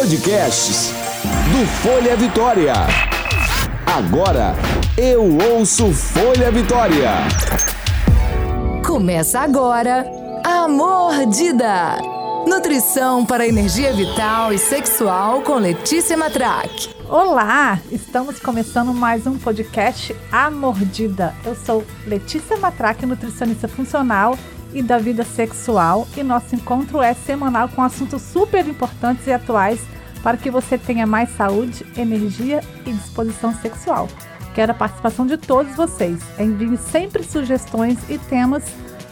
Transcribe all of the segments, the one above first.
Podcasts do Folha Vitória. Agora eu ouço Folha Vitória. Começa agora a Mordida. Nutrição para energia vital e sexual com Letícia Matraque. Olá, estamos começando mais um podcast A Mordida. Eu sou Letícia Matraque, nutricionista funcional e da vida sexual, e nosso encontro é semanal com assuntos super importantes e atuais para que você tenha mais saúde, energia e disposição sexual. Quero a participação de todos vocês. Envie sempre sugestões e temas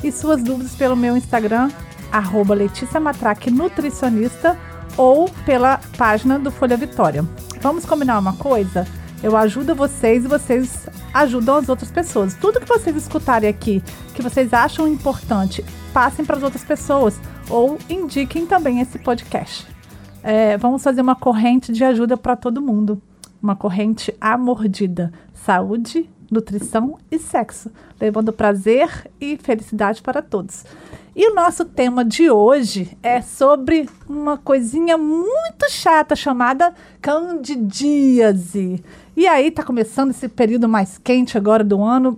e suas dúvidas pelo meu Instagram, arroba Letícia Matraque Nutricionista ou pela página do Folha Vitória. Vamos combinar uma coisa? Eu ajudo vocês e vocês ajudam as outras pessoas. Tudo que vocês escutarem aqui, que vocês acham importante, passem para as outras pessoas ou indiquem também esse podcast. É, vamos fazer uma corrente de ajuda para todo mundo. Uma corrente amordida. Saúde, nutrição e sexo, levando prazer e felicidade para todos. E o nosso tema de hoje é sobre uma coisinha muito chata chamada candidíase. E aí tá começando esse período mais quente agora do ano.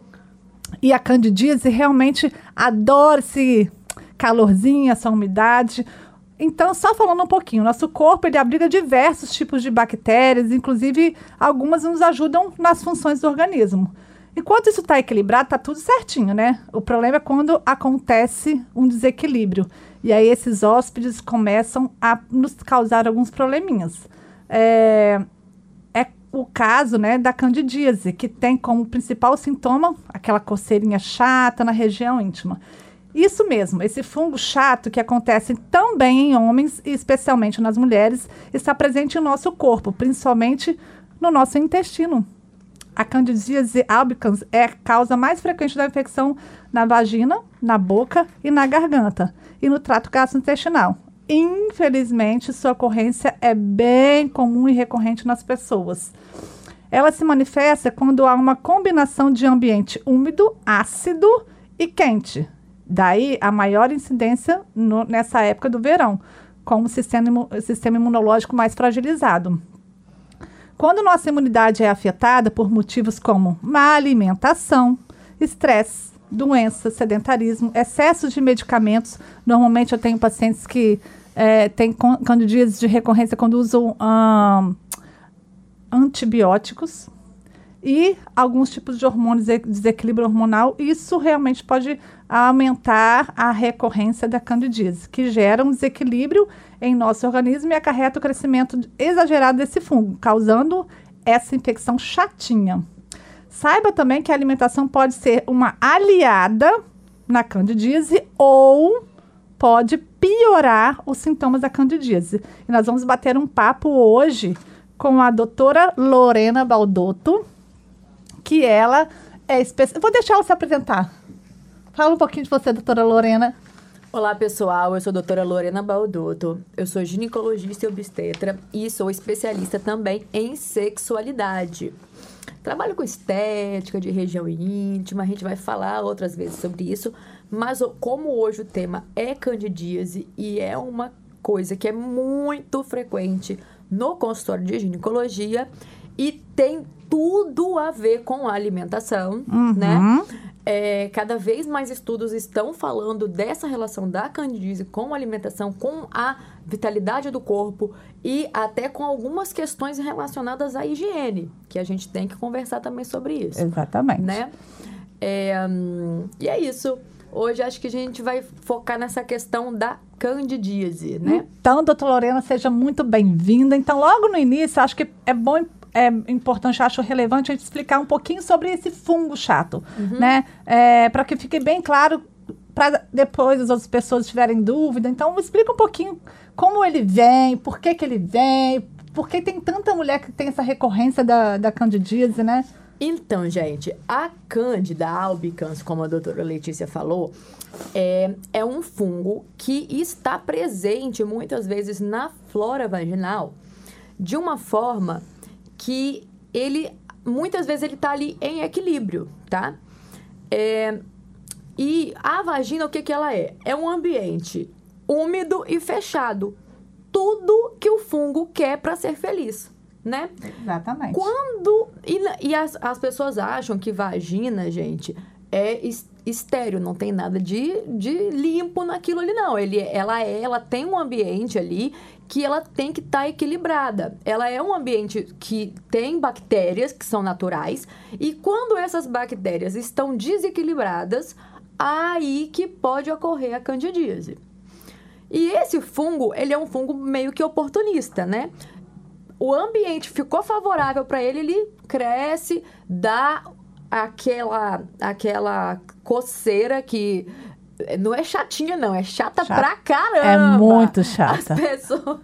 E a candidíase realmente adora esse calorzinho, essa umidade. Então, só falando um pouquinho, nosso corpo ele abriga diversos tipos de bactérias, inclusive algumas nos ajudam nas funções do organismo. Enquanto isso está equilibrado, está tudo certinho, né? O problema é quando acontece um desequilíbrio. E aí esses hóspedes começam a nos causar alguns probleminhas. É o caso né, da candidíase, que tem como principal sintoma aquela coceirinha chata na região íntima. Isso mesmo, esse fungo chato que acontece também em homens e especialmente nas mulheres, está presente em nosso corpo, principalmente no nosso intestino. A candidíase albicans é a causa mais frequente da infecção na vagina, na boca e na garganta e no trato gastrointestinal. Infelizmente, sua ocorrência é bem comum e recorrente nas pessoas. Ela se manifesta quando há uma combinação de ambiente úmido, ácido e quente, Daí a maior incidência no, nessa época do verão, com o sistema, sistema imunológico mais fragilizado. Quando nossa imunidade é afetada por motivos como má alimentação, estresse, doença, sedentarismo, excesso de medicamentos, normalmente eu tenho pacientes que é, têm candidíase de recorrência quando usam antibióticos, e alguns tipos de hormônios, desequilíbrio hormonal, isso realmente pode aumentar a recorrência da candidíase, que gera um desequilíbrio em nosso organismo e acarreta o crescimento exagerado desse fungo, causando essa infecção chatinha. Saiba também que a alimentação pode ser uma aliada na candidíase ou pode piorar os sintomas da candidíase. E nós vamos bater um papo hoje com a doutora Lorena Baldotto, que ela é especial. Vou deixar ela se apresentar. Fala um pouquinho de você, doutora Lorena. Olá, pessoal. Eu sou a doutora Lorena Baldotto. Eu sou ginecologista e obstetra e sou especialista também em sexualidade. Trabalho com estética de região íntima, a gente vai falar outras vezes sobre isso, mas como hoje o tema é candidíase e é uma coisa que é muito frequente no consultório de ginecologia e tem tudo a ver com a alimentação, uhum. né? É, cada vez mais estudos estão falando dessa relação da candidíase com a alimentação, com a vitalidade do corpo e até com algumas questões relacionadas à higiene, que a gente tem que conversar também sobre isso. Exatamente. Né? É, hum, e é isso. Hoje acho que a gente vai focar nessa questão da candidíase, né? Então, doutora Lorena, seja muito bem-vinda. Então, logo no início, acho que é bom é importante, acho relevante a gente explicar um pouquinho sobre esse fungo chato, uhum. né? É, para que fique bem claro para depois as outras pessoas tiverem dúvida. Então, explica um pouquinho como ele vem, por que, que ele vem, por que tem tanta mulher que tem essa recorrência da, da candidíase, né? Então, gente, a Cândida albicans, como a doutora Letícia falou, é, é um fungo que está presente muitas vezes na flora vaginal de uma forma que ele muitas vezes ele está ali em equilíbrio, tá? É, e a vagina, o que, que ela é? É um ambiente úmido e fechado. Tudo que o fungo quer para ser feliz, né? Exatamente. Quando. E, e as, as pessoas acham que vagina, gente, é es- estéreo, não tem nada de, de limpo naquilo ali, não. Ele, ela é, ela tem um ambiente ali que ela tem que estar equilibrada. Ela é um ambiente que tem bactérias que são naturais, e quando essas bactérias estão desequilibradas, aí que pode ocorrer a candidíase. E esse fungo, ele é um fungo meio que oportunista, né? O ambiente ficou favorável para ele, ele cresce, dá aquela aquela coceira que não é chatinha não, é chata Chata. pra caramba. É muito chata. As pessoas,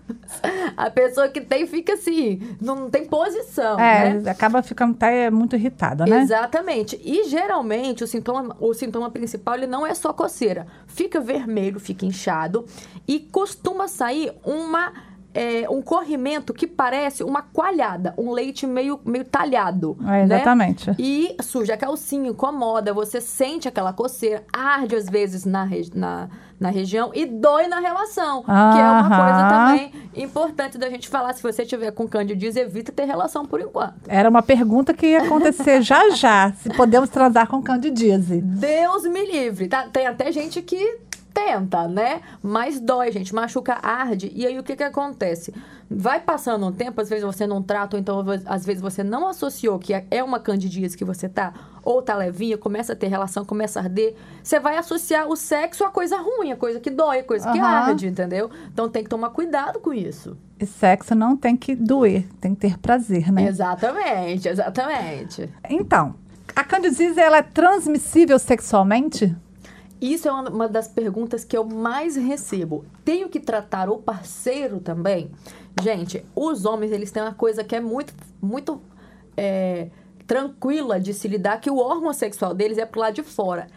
a pessoa que tem fica assim, não tem posição, né? É, acaba ficando até muito irritada, né? Exatamente. E geralmente o sintoma, o sintoma principal ele não é só coceira. Fica vermelho, fica inchado e costuma sair uma é, um corrimento que parece uma coalhada, um leite meio, meio talhado. É, né? exatamente. E suja a calcinha, incomoda, você sente aquela coceira, arde às vezes na, na, na região e dói na relação. Que é uma coisa também importante da gente falar. Se você tiver com candidíase, evita ter relação por enquanto. Era uma pergunta que ia acontecer já já, se podemos transar com candidíase. Deus me livre. Tá? Tem até gente que tenta, né? Mas dói, gente. Machuca, arde. E aí o que que acontece? Vai passando um tempo, às vezes você não trata, ou então às vezes você não associou que é uma candidíase que você tá, ou tá levinha, começa a ter relação, começa a arder. Você vai associar o sexo a coisa ruim, a coisa que dói, a coisa que Aham. arde, entendeu? Então tem que tomar cuidado com isso. E sexo não tem que doer, tem que ter prazer, né? Exatamente, exatamente. Então, a candidíase ela é transmissível sexualmente? Isso é uma das perguntas que eu mais recebo. Tenho que tratar o parceiro também? Gente, os homens, eles têm uma coisa que é muito, muito é, tranquila de se lidar, que o órgão sexual deles é pro lado de fora.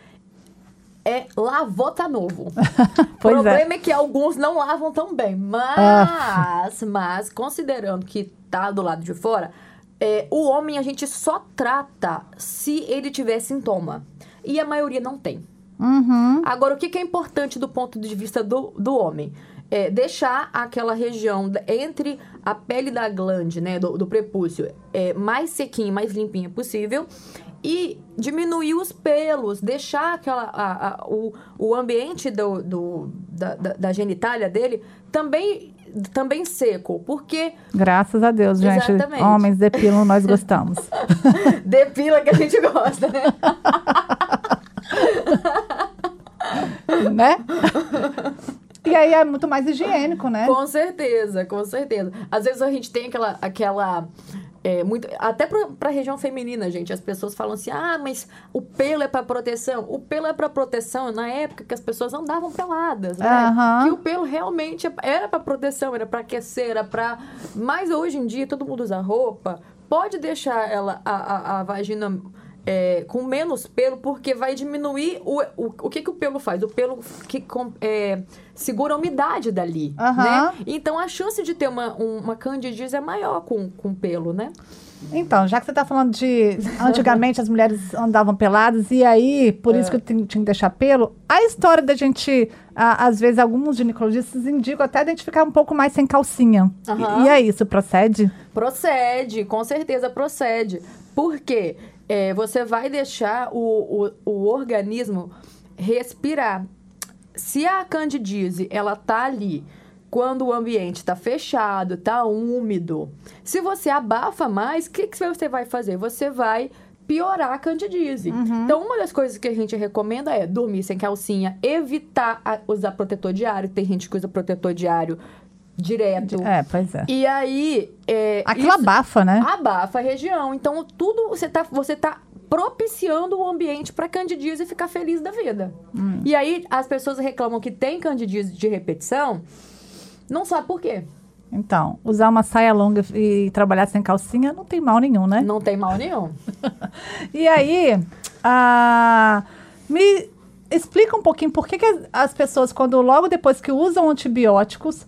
É lavou, tá novo. O é. problema é. que alguns não lavam tão bem. Mas, mas, considerando que tá do lado de fora, é, o homem a gente só trata se ele tiver sintoma. E a maioria não tem. Uhum. Agora, o que que é importante do ponto de vista do, do homem? É deixar aquela região entre a pele da glande, né, do, do prepúcio, é, mais sequinha, mais limpinha possível. E diminuir os pelos, deixar aquela, a- a- o, o ambiente do, do- da, da- da genitália dele também, também seco. Porque Graças a Deus, gente. Exatamente. Homens depilam, nós gostamos. depila que a gente gosta, né? né? E aí é muito mais higiênico, né? Com certeza, com certeza. Às vezes a gente tem aquela. aquela é, muito, até pra, pra região feminina, gente, as pessoas falam assim: ah, mas o pelo é pra proteção. O pelo é pra proteção na época que as pessoas andavam peladas, né? Aham. Que o pelo realmente é- era pra proteção, era pra aquecer, era pra. Mas hoje em dia todo mundo usa roupa, pode deixar ela, a, a, a vagina. É, com menos pelo, porque vai diminuir o, o, o que, que o pelo faz? O pelo que com- é, segura a umidade dali, Aham. né? Então a chance de ter uma, um- uma candidíase é maior com, com pelo, né? Então, já que você está falando de. Antigamente as mulheres andavam peladas, e aí, por É. isso que eu tinha que deixar pelo. A história da gente, ah, às vezes, alguns ginecologistas indicam até a gente ficar um pouco mais sem calcinha. E- Aham. E, aí, isso procede? Procede, com certeza procede. Por quê? É, você vai deixar o, o, o organismo respirar. Se a candidíase, ela tá ali quando o ambiente está fechado, tá úmido. Se você abafa mais, o que, que você vai fazer? Você vai piorar a candidíase. Então, uma das coisas que a gente recomenda é dormir sem calcinha, evitar usar protetor diário. Tem gente que usa protetor diário direto. É, pois é. E aí. É, Aquilo abafa, né? Abafa a região. Então, tudo você tá, você tá propiciando o ambiente para candidíase ficar feliz da vida. Hum. E aí, as pessoas reclamam que tem candidíase de repetição, não sabe por quê. Então, usar uma saia longa e trabalhar sem calcinha não tem mal nenhum, né? Não tem mal nenhum. E aí, ah, me explica um pouquinho por que, que as pessoas, quando logo depois que usam antibióticos,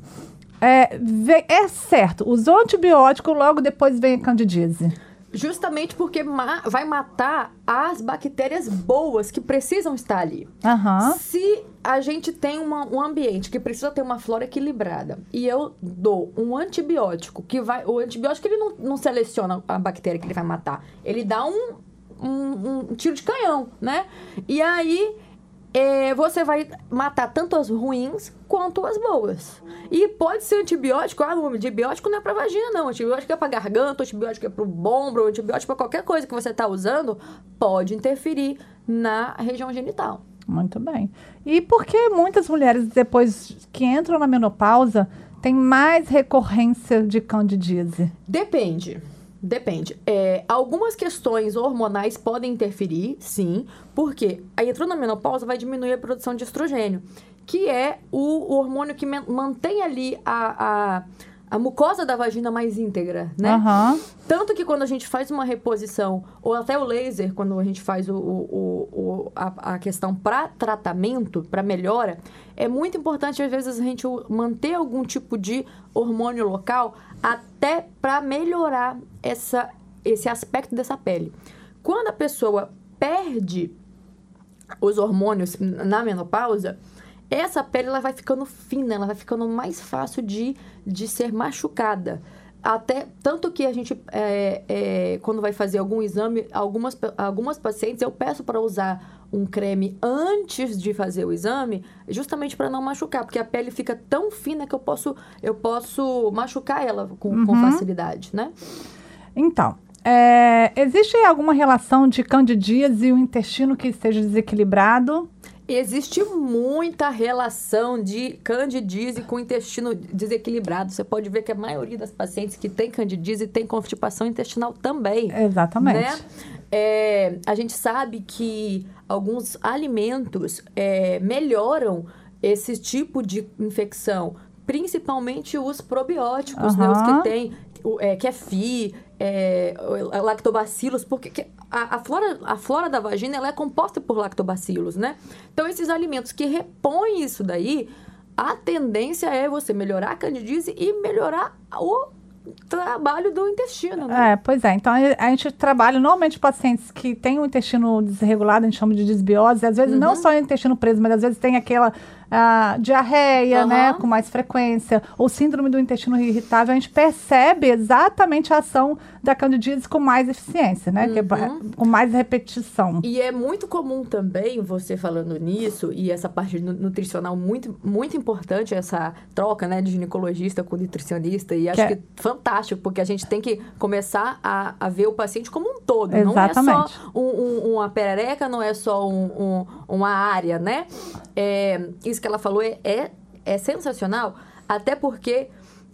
é, é certo, usou antibiótico, logo depois vem a candidíase. Justamente porque ma- vai matar as bactérias boas que precisam estar ali. Aham. Se a gente tem uma- um ambiente que precisa ter uma flora equilibrada e eu dou um antibiótico que vai. O antibiótico ele não, não seleciona a bactéria que ele vai matar. Ele dá um, um, um tiro de canhão, né? E aí é, você vai matar tanto as ruins quanto as boas. E pode ser antibiótico, ah, o antibiótico não é pra vagina, não. Antibiótico é pra garganta, antibiótico é pro ombro, antibiótico é pra qualquer coisa que você tá usando, pode interferir na região genital. Muito bem. E por que muitas mulheres, depois que entram na menopausa, têm mais recorrência de candidíase? Depende. Depende. É, algumas questões hormonais podem interferir, sim, porque aí entrou na menopausa vai diminuir a produção de estrogênio, que é o, o hormônio que man- mantém ali a, a, a mucosa da vagina mais íntegra, né? Aham. Tanto que quando a gente faz uma reposição, ou até o laser, quando a gente faz o, o- o- a, a questão para tratamento, para melhora, é muito importante, às vezes, a gente manter algum tipo de hormônio local até para melhorar essa, esse aspecto dessa pele. Quando a pessoa perde os hormônios na menopausa, essa pele ela vai ficando fina, ela vai ficando mais fácil de, de ser machucada. Até tanto que a gente, é, é, quando vai fazer algum exame, algumas, algumas pacientes eu peço para usar um creme antes de fazer o exame, justamente para não machucar, porque a pele fica tão fina que eu posso, eu posso machucar ela com, com facilidade, né? Então, é, existe alguma relação de candidíase e o intestino que esteja desequilibrado? Existe muita relação de candidíase com intestino desequilibrado. Você pode ver que a maioria das pacientes que tem candidíase tem constipação intestinal também. Exatamente. Né? É, a gente sabe que alguns alimentos é, melhoram esse tipo de infecção, principalmente os probióticos, né? Os que tem o, é, kefir, é, lactobacilos, porque que- a, a flora, a flora da vagina ela é composta por lactobacilos, né? Então, esses alimentos que repõem isso daí, a tendência é você melhorar a candidíase e melhorar o trabalho do intestino, né? É, pois é. Então, a gente trabalha normalmente pacientes que têm o intestino desregulado, a gente chama de desbiose. Às vezes, Uhum. não só o intestino preso, mas às vezes tem aquela ah, diarreia, Aham. né, com mais frequência, ou síndrome do intestino irritável. A gente percebe exatamente a ação da candidíase com mais eficiência, né, é Uhum. com mais repetição. E é muito comum também, você falando nisso, e essa parte nu- nutricional muito, muito importante, essa troca, né, de ginecologista com nutricionista, e acho Que que, é- é fantástico, porque a gente tem que começar a, a ver o paciente como um todo. Não é Exatamente. só um- um- uma perereca, não é só um- um- uma área, né? É, isso que ela falou é, é, é sensacional, até porque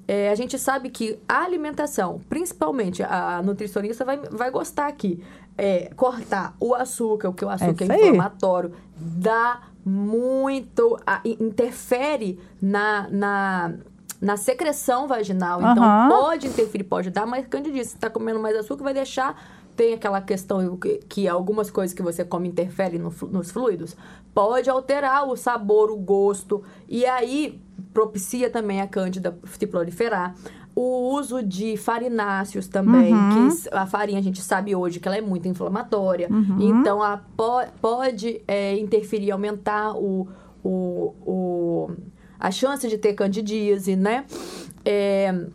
é, a gente sabe que a alimentação, principalmente a nutricionista vai, vai gostar aqui, é, cortar o açúcar, porque o açúcar isso é, aí. inflamatório, dá muito, a- interfere na, na, na secreção vaginal. Então, Aham. pode interferir, pode dar mais candidíase. Se está comendo mais açúcar, vai deixar. Tem aquela questão que, que algumas coisas que você come interferem no nos fluidos. Pode alterar o sabor, o gosto. E aí propicia também a cândida se proliferar. O uso de farináceos também, que s- a farinha a gente sabe hoje que ela é muito inflamatória. Então, a, po- pode é, interferir, aumentar o, o, o- a chance de ter candidíase, né? É,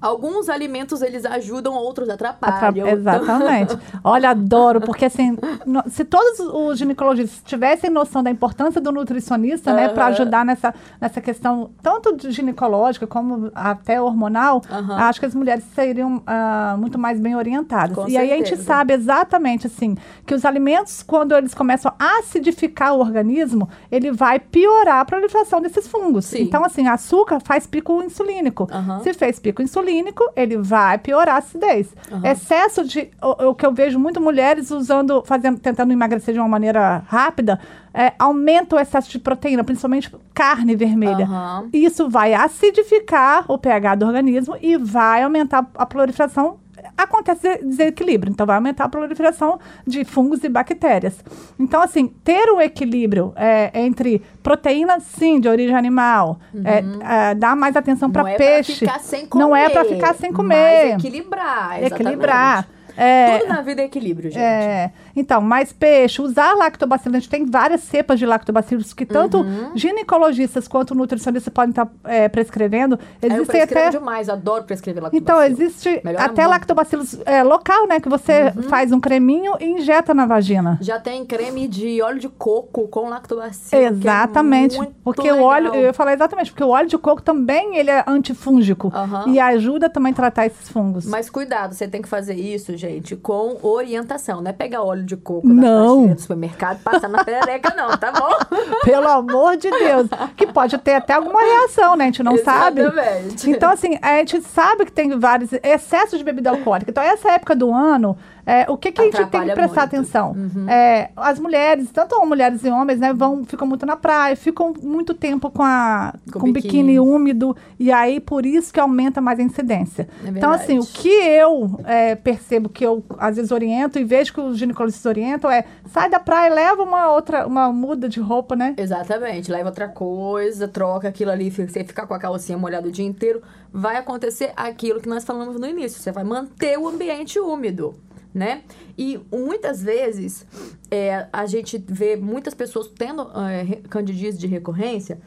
alguns alimentos, eles ajudam, outros Atra- atrapalham. Exatamente. Olha, adoro, porque assim, no- se todos os ginecologistas tivessem noção da importância do nutricionista, né, para ajudar nessa, nessa questão, tanto ginecológica como até hormonal, acho que as mulheres seriam ah, muito mais bem orientadas. Com e aí a gente certeza. sabe exatamente assim que os alimentos, quando eles começam a acidificar o organismo, ele vai piorar a proliferação desses fungos. Sim. Então, assim, açúcar faz pico insulínico. Se fez pico insulínico, ele vai piorar a acidez. Aham. Excesso de. O, o que eu vejo muito mulheres usando, fazendo, tentando emagrecer de uma maneira rápida, é, aumenta o excesso de proteína, principalmente carne vermelha. Aham. Isso vai acidificar o pH do organismo e vai aumentar a proliferação acontece desequilíbrio. Então, vai aumentar a proliferação de fungos e bactérias. Então, assim, ter um equilíbrio é, entre proteína, sim, de origem animal, é, é, dar mais atenção para Não é peixe. pra ficar sem comer. Não é para ficar sem comer. Mas equilibrar, exatamente. Equilibrar. É, Tudo na vida é equilíbrio, gente. é, então, mais peixe, usar lactobacillus. A gente tem várias cepas de lactobacillus que tanto Uhum. ginecologistas quanto nutricionistas podem estar é, prescrevendo. Eu Existem prescrevo até. demais, adoro prescrever lá Então, existe Melhora até muito. lactobacillus é, local, né? Que você Uhum. faz um creminho e injeta na vagina. Já tem creme de óleo de coco com lactobacillus. que Exatamente. É porque o óleo, legal. eu ia falar exatamente, porque o óleo de coco também ele é antifúngico. Aham. E ajuda também a tratar esses fungos. Mas cuidado, você tem que fazer isso, gente, com orientação. Não é pegar óleo de coco Não. na do supermercado e passar na perereca, não, tá bom? Pelo amor de Deus. Que pode ter até alguma reação, né? A gente não sabe. Exatamente. Então, assim, a gente sabe que tem vários excessos de bebida alcoólica. Então, essa época do ano, é, o que, que a gente tem que prestar muito. atenção? É, as mulheres, tanto mulheres e homens, né, vão, ficam muito na praia, ficam muito tempo com, a, Com com, biquíni. biquíni úmido, e aí por isso que aumenta mais a incidência. É então, assim, o que eu é, percebo que eu às vezes oriento e vejo que os ginecologistas orientam é sai da praia, leva uma outra, uma muda de roupa, né? Exatamente, leva outra coisa, troca aquilo ali, fica- você ficar com a calcinha molhada o dia inteiro, vai acontecer aquilo que nós falamos no início, você vai manter o ambiente úmido, né? E muitas vezes é, a gente vê muitas pessoas tendo é, candidíase de recorrência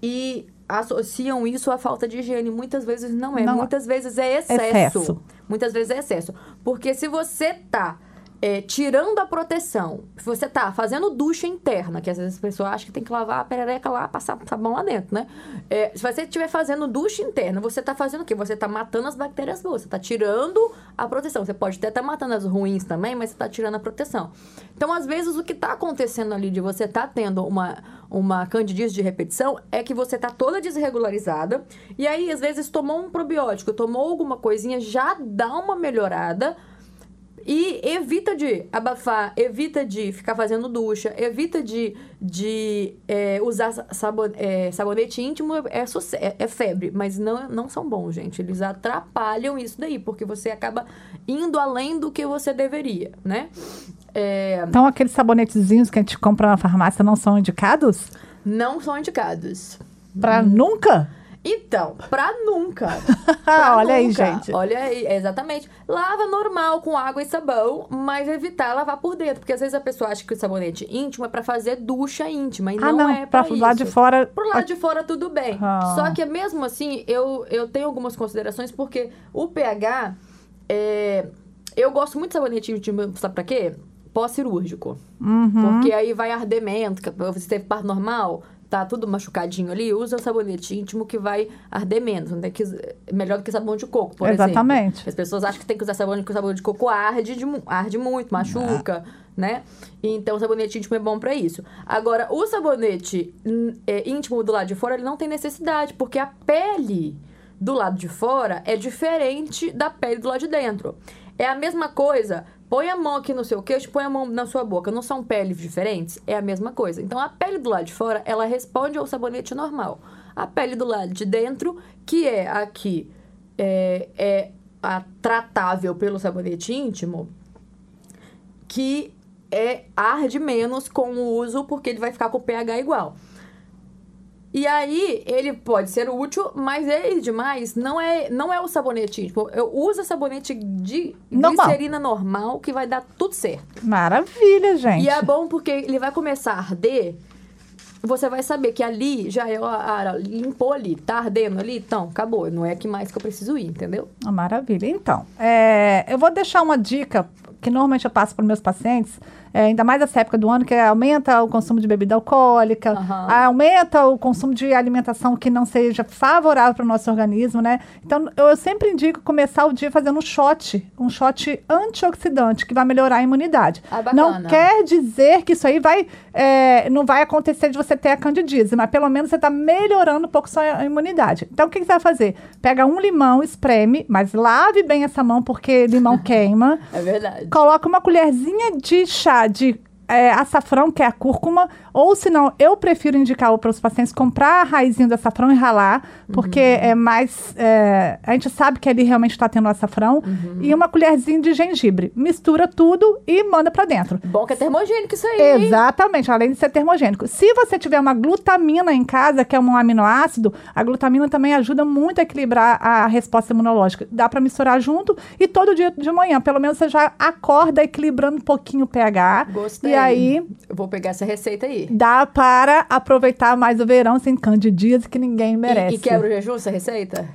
e associam isso à falta de higiene. Muitas vezes não é, Não. muitas vezes é excesso. Excesso. Muitas vezes é excesso. Porque se você tá é, tirando a proteção, se você tá fazendo ducha interna, que às vezes as pessoas acham que tem que lavar a perereca lá, passar sabão lá dentro, né? É, se você estiver fazendo ducha interna, você tá fazendo o quê? Você tá matando as bactérias boas, você tá tirando a proteção. Você pode até estar matando as ruins também, mas você tá tirando a proteção. Então, às vezes, o que tá acontecendo ali de você tá tendo uma, uma candidíase de repetição é que você tá toda desregularizada, e aí, às vezes, tomou um probiótico, tomou alguma coisinha, já dá uma melhorada, e evita de abafar, evita de ficar fazendo ducha, evita de, de é, usar sabon, é, sabonete íntimo, é, é, é febre. Mas não, não são bons, gente. Eles atrapalham isso daí, porque você acaba indo além do que você deveria, né? É, Então, aqueles sabonetezinhos que a gente compra na farmácia não são indicados? não são indicados. Pra nunca? Então, pra nunca. Pra Olha aí, nunca. gente. Olha aí, exatamente. Lava normal com água e sabão, mas evitar lavar por dentro. Porque às vezes a pessoa acha que o sabonete íntimo é pra fazer ducha íntima. E ah, não, não, é pra pra, lá de isso. fora. Pro lado de fora, tudo bem. Ah. Só que mesmo assim, eu, eu tenho algumas considerações, porque o pH. é, eu gosto muito de sabonete íntimo, sabe pra quê? Pós-cirúrgico. Uhum. Porque aí vai que Você teve parto normal, tá tudo machucadinho ali, usa o sabonete íntimo que vai arder menos. Não tem que, melhor do que sabão de coco, por Exatamente. exemplo. As pessoas acham que tem que usar sabão de, que o sabão de coco arde, de arde muito, machuca, né? Então o sabonete íntimo é bom pra isso. Agora, o sabonete hum, é, íntimo do lado de fora, ele não tem necessidade, porque a pele do lado de fora é diferente da pele do lado de dentro. É a mesma coisa. Põe a mão aqui no seu queixo, põe a mão na sua boca. Não são peles diferentes? É a mesma coisa. Então, a pele do lado de fora, ela responde ao sabonete normal. A pele do lado de dentro, que é aqui, é, é a tratável pelo sabonete íntimo, que é arde menos com o uso, porque ele vai ficar com o pH igual. E aí, ele pode ser útil, mas ele demais não é, não é o sabonete. Eu uso sabonete de Normal. glicerina normal, que vai dar tudo certo. Maravilha, gente. E é bom porque ele vai começar a arder. Você vai saber que ali já é a limpou ali, tá ardendo ali, então acabou. Não é aqui mais que eu preciso ir, entendeu? Ah, Maravilha. Então, é, eu vou deixar uma dica que normalmente eu passo para meus pacientes, é, ainda mais nessa época do ano, que aumenta o consumo de bebida alcoólica, Aham. aumenta o consumo de alimentação que não seja favorável para o nosso organismo, né? Então, eu, eu sempre indico começar o dia fazendo um shot, um shot antioxidante, que vai melhorar a imunidade. Ah, não quer dizer que isso aí vai, é, não vai acontecer de você ter a candidíase, mas pelo menos você está melhorando um pouco sua imunidade. Então, o que, que você vai fazer? Pega um limão, espreme, mas lave bem essa mão, porque limão queima. É verdade. Coloca uma colherzinha de chá de é, açafrão, que é a cúrcuma, ou se não, eu prefiro indicar para os pacientes comprar a raizinha do açafrão e ralar, porque Uhum. é mais. é, a gente sabe que ali realmente está tendo açafrão, Uhum. e uma colherzinha de gengibre. Mistura tudo e manda para dentro. Bom que é termogênico isso aí. Exatamente, além de ser termogênico. Se você tiver uma glutamina em casa, que é um aminoácido, a glutamina também ajuda muito a equilibrar a resposta imunológica. Dá para misturar junto e todo dia de manhã, pelo menos você já acorda equilibrando um pouquinho o pH. Gostei. E aí Eu vou pegar essa receita aí. dá para aproveitar mais o verão sem candidíase que ninguém merece. E, e quebra o jejum essa receita?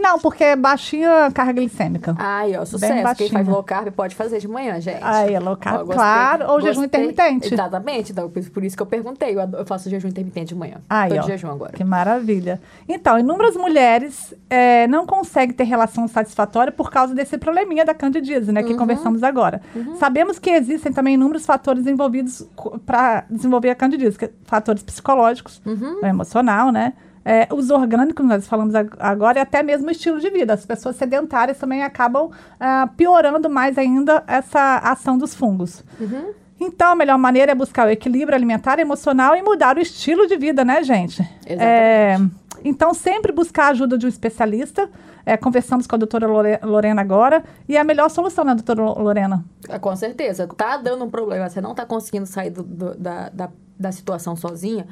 Não, porque é baixinha carga glicêmica. Ai, ó, sucesso. Quem faz low carb pode fazer de manhã, gente. Aí, é low carb, Ó, gostei. claro, ou jejum Gostei. intermitente. Exatamente. Então, por isso que eu perguntei. Eu, faço jejum intermitente de manhã. Aí, Tô ó, de jejum agora. Que maravilha. Então, inúmeras mulheres é, não conseguem ter relação satisfatória por causa desse probleminha da candidíase, né? Que Uhum. conversamos agora. Sabemos que existem também inúmeros fatores envolvidos para desenvolver a candidíase, fatores psicológicos, Uhum. o emocional, né? É, os orgânicos, nós falamos ag- agora, e até mesmo o estilo de vida. As pessoas sedentárias também acabam ah, piorando mais ainda essa ação dos fungos. Uhum. Então, a melhor maneira é buscar o equilíbrio alimentar emocional e mudar o estilo de vida, né, gente? Exatamente. É, então, sempre buscar a ajuda de um especialista. É, conversamos com a doutora Lore- Lorena agora. E é a melhor solução, né, doutora Lorena? Ah, Com certeza. Tá dando um problema, você não tá conseguindo sair do- do- da, da, da situação sozinha,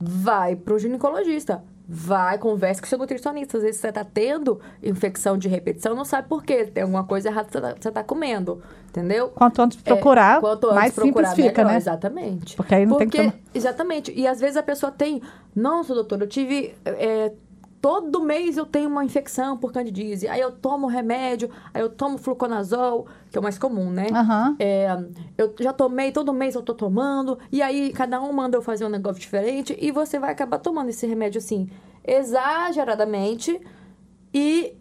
vai pro ginecologista. Vai, converse com seu nutricionista. Às vezes você tá tendo infecção de repetição, não sabe por quê. Tem alguma coisa errada que você tá, você tá comendo. Entendeu? Quanto antes procurar, É, quanto antes mais procurar, simples fica, melhor, né? Exatamente. Porque aí não tem que Porque- tomar- Exatamente. E às vezes a pessoa tem... Nossa, doutor, eu tive... é, todo mês eu tenho uma infecção por candidíase. Aí eu tomo remédio, aí eu tomo fluconazol, que é o mais comum, né? Aham. É, eu já tomei, todo mês eu tô tomando, e aí cada um manda eu fazer um negócio diferente, e você vai acabar tomando esse remédio assim, exageradamente, e,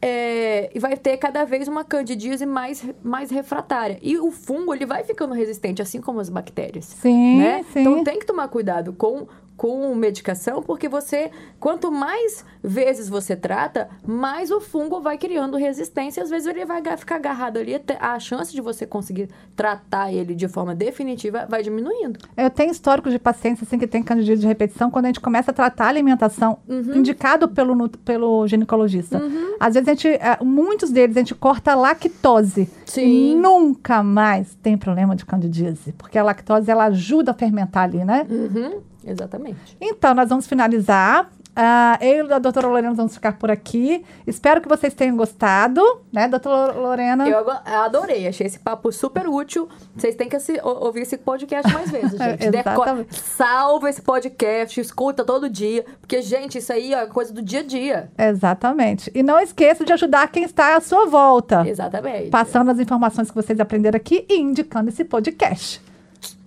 é, e vai ter cada vez uma candidíase mais, mais refratária. E o fungo, ele vai ficando resistente, assim como as bactérias. Sim, né? sim. Então tem que tomar cuidado com, com medicação, porque você, quanto mais vezes você trata, mais o fungo vai criando resistência. Às vezes ele vai ficar agarrado ali, a chance de você conseguir tratar ele de forma definitiva vai diminuindo. Eu tenho históricos de pacientes assim que tem candidíase de repetição quando a gente começa a tratar a alimentação Uhum. indicado pelo, pelo ginecologista. Às vezes a gente, eh, muitos deles a gente corta a lactose. Sim. E nunca mais tem problema de candidíase, porque a lactose ela ajuda a fermentar ali, né? Uhum, exatamente. Então, nós vamos finalizar. Ah, eu e a doutora Lorena vamos ficar por aqui. Espero que vocês tenham gostado, né, doutora Lorena? Eu adorei, achei esse papo super útil. Vocês têm que ou- ouvir esse podcast mais vezes, gente. Deco- Exatamente. Salva esse podcast, escuta todo dia. Porque, gente, isso aí é coisa do dia a dia. Exatamente. E não esqueça de ajudar quem está à sua volta. Exatamente. passando as informações que vocês aprenderam aqui e indicando esse podcast.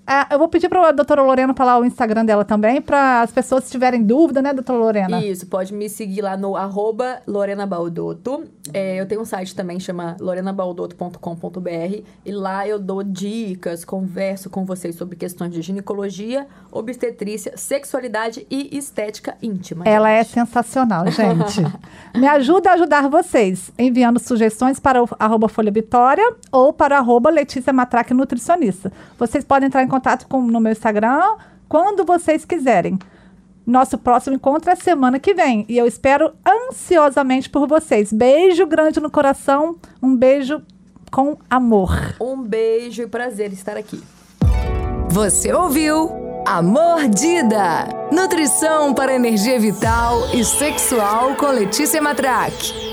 Ah, eu vou pedir para a doutora Lorena falar o Instagram dela também, para as pessoas se tiverem dúvida, né, doutora Lorena? Isso, pode me seguir lá no arroba Lorena Baldoto. É, eu tenho um site também, chama lorenabaldoto.com.br e lá eu dou dicas, converso com vocês sobre questões de ginecologia, obstetrícia, sexualidade e estética íntima. Ela é gente. sensacional, gente. Me ajuda a ajudar vocês, enviando sugestões para o arroba Folha Vitória ou para o arroba Letícia Matraque Nutricionista. Vocês podem entrar em contato com, no meu Instagram quando vocês quiserem. Nosso próximo encontro é semana que vem e eu espero ansiosamente por vocês. Beijo grande no coração, um beijo com amor. Um beijo e prazer estar aqui. Você ouviu A Mordida. Nutrição para energia vital e sexual com Letícia Matraque.